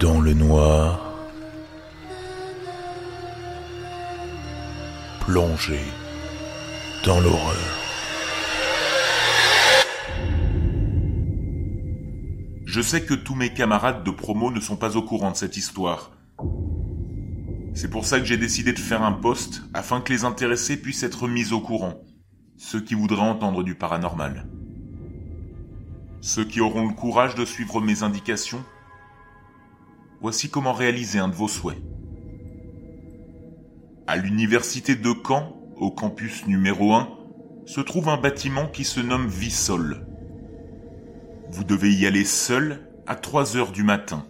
dans le noir, plongé dans l'horreur. Je sais que tous mes camarades de promo ne sont pas au courant de cette histoire. C'est pour ça que j'ai décidé de faire un post afin que les intéressés puissent être mis au courant, ceux qui voudraient entendre du paranormal. Ceux qui auront le courage de suivre mes indications Voici comment réaliser un de vos souhaits. À l'université de Caen, au campus numéro 1, se trouve un bâtiment qui se nomme Vissol. Vous devez y aller seul à 3 heures du matin.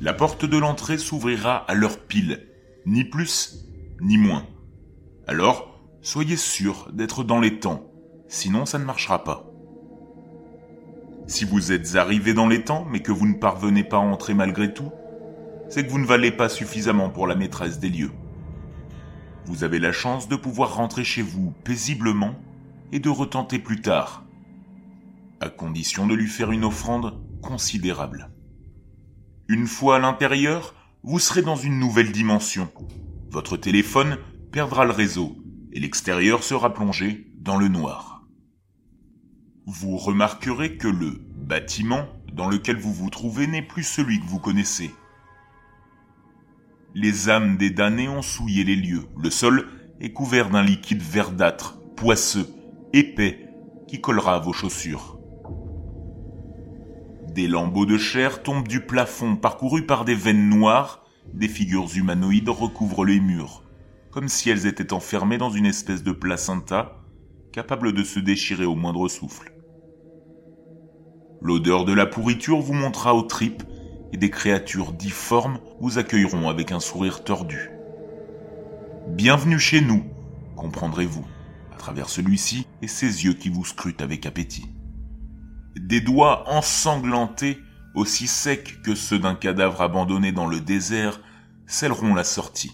La porte de l'entrée s'ouvrira à l'heure pile, ni plus ni moins. Alors, soyez sûr d'être dans les temps, sinon ça ne marchera pas. Si vous êtes arrivé dans les temps, mais que vous ne parvenez pas à entrer malgré tout, c'est que vous ne valez pas suffisamment pour la maîtresse des lieux. Vous avez la chance de pouvoir rentrer chez vous paisiblement et de retenter plus tard, à condition de lui faire une offrande considérable. Une fois à l'intérieur, vous serez dans une nouvelle dimension. Votre téléphone perdra le réseau et l'extérieur sera plongé dans le noir vous remarquerez que le bâtiment dans lequel vous vous trouvez n'est plus celui que vous connaissez. Les âmes des damnés ont souillé les lieux. Le sol est couvert d'un liquide verdâtre, poisseux, épais, qui collera à vos chaussures. Des lambeaux de chair tombent du plafond, parcourus par des veines noires, des figures humanoïdes recouvrent les murs, comme si elles étaient enfermées dans une espèce de placenta, capable de se déchirer au moindre souffle. L'odeur de la pourriture vous montrera aux tripes et des créatures difformes vous accueilleront avec un sourire tordu. Bienvenue chez nous, comprendrez-vous, à travers celui-ci et ses yeux qui vous scrutent avec appétit. Des doigts ensanglantés, aussi secs que ceux d'un cadavre abandonné dans le désert, scelleront la sortie.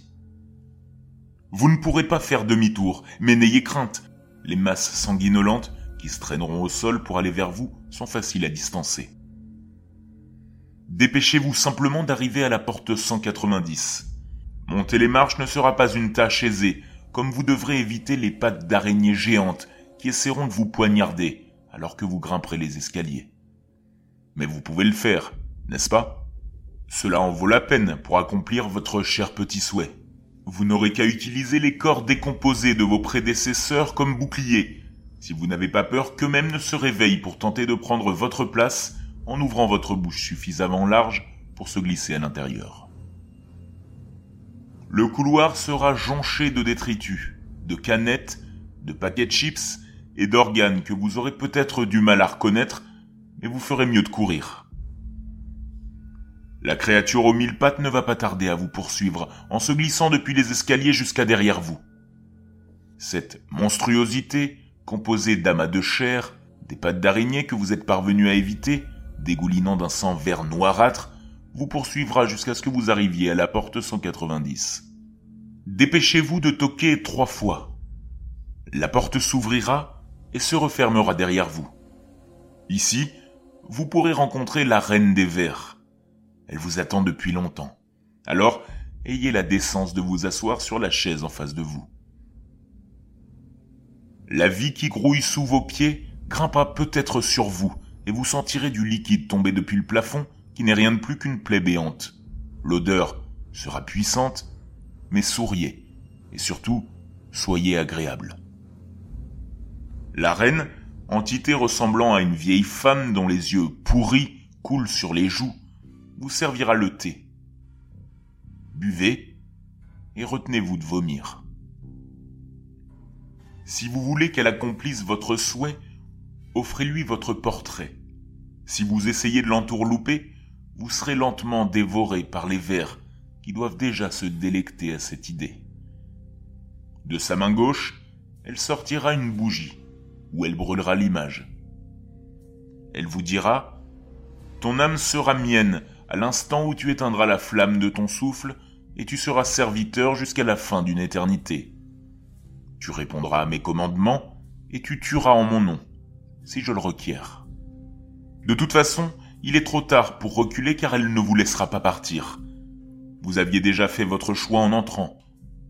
Vous ne pourrez pas faire demi-tour, mais n'ayez crainte, les masses sanguinolentes qui se traîneront au sol pour aller vers vous sont faciles à distancer. Dépêchez-vous simplement d'arriver à la porte 190. Monter les marches ne sera pas une tâche aisée, comme vous devrez éviter les pattes d'araignées géantes qui essaieront de vous poignarder alors que vous grimperez les escaliers. Mais vous pouvez le faire, n'est-ce pas? Cela en vaut la peine pour accomplir votre cher petit souhait. Vous n'aurez qu'à utiliser les corps décomposés de vos prédécesseurs comme boucliers si vous n'avez pas peur qu'eux-mêmes ne se réveillent pour tenter de prendre votre place en ouvrant votre bouche suffisamment large pour se glisser à l'intérieur. Le couloir sera jonché de détritus, de canettes, de paquets de chips et d'organes que vous aurez peut-être du mal à reconnaître, mais vous ferez mieux de courir. La créature aux mille pattes ne va pas tarder à vous poursuivre en se glissant depuis les escaliers jusqu'à derrière vous. Cette monstruosité composé d'amas de chair, des pattes d'araignée que vous êtes parvenu à éviter, dégoulinant d'un sang vert noirâtre, vous poursuivra jusqu'à ce que vous arriviez à la porte 190. Dépêchez-vous de toquer trois fois. La porte s'ouvrira et se refermera derrière vous. Ici, vous pourrez rencontrer la reine des vers. Elle vous attend depuis longtemps. Alors, ayez la décence de vous asseoir sur la chaise en face de vous. La vie qui grouille sous vos pieds grimpa peut-être sur vous, et vous sentirez du liquide tomber depuis le plafond, qui n'est rien de plus qu'une plaie béante. L'odeur sera puissante, mais souriez, et surtout, soyez agréable. La reine, entité ressemblant à une vieille femme dont les yeux pourris coulent sur les joues, vous servira le thé. Buvez et retenez-vous de vomir. Si vous voulez qu'elle accomplisse votre souhait, offrez-lui votre portrait. Si vous essayez de l'entourlouper, vous serez lentement dévoré par les vers qui doivent déjà se délecter à cette idée. De sa main gauche, elle sortira une bougie, où elle brûlera l'image. Elle vous dira Ton âme sera mienne à l'instant où tu éteindras la flamme de ton souffle, et tu seras serviteur jusqu'à la fin d'une éternité. Tu répondras à mes commandements et tu tueras en mon nom, si je le requiers. De toute façon, il est trop tard pour reculer car elle ne vous laissera pas partir. Vous aviez déjà fait votre choix en entrant.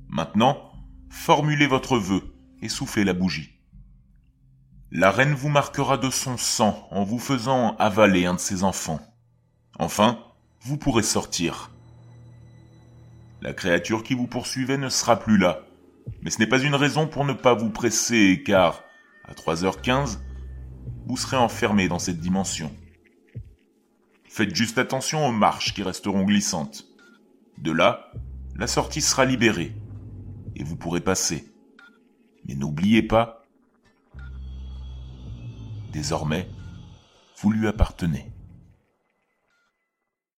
Maintenant, formulez votre vœu et soufflez la bougie. La reine vous marquera de son sang en vous faisant avaler un de ses enfants. Enfin, vous pourrez sortir. La créature qui vous poursuivait ne sera plus là, mais ce n'est pas une raison pour ne pas vous presser, car, à 3h15, vous serez enfermé dans cette dimension. Faites juste attention aux marches qui resteront glissantes. De là, la sortie sera libérée, et vous pourrez passer. Mais n'oubliez pas, désormais, vous lui appartenez.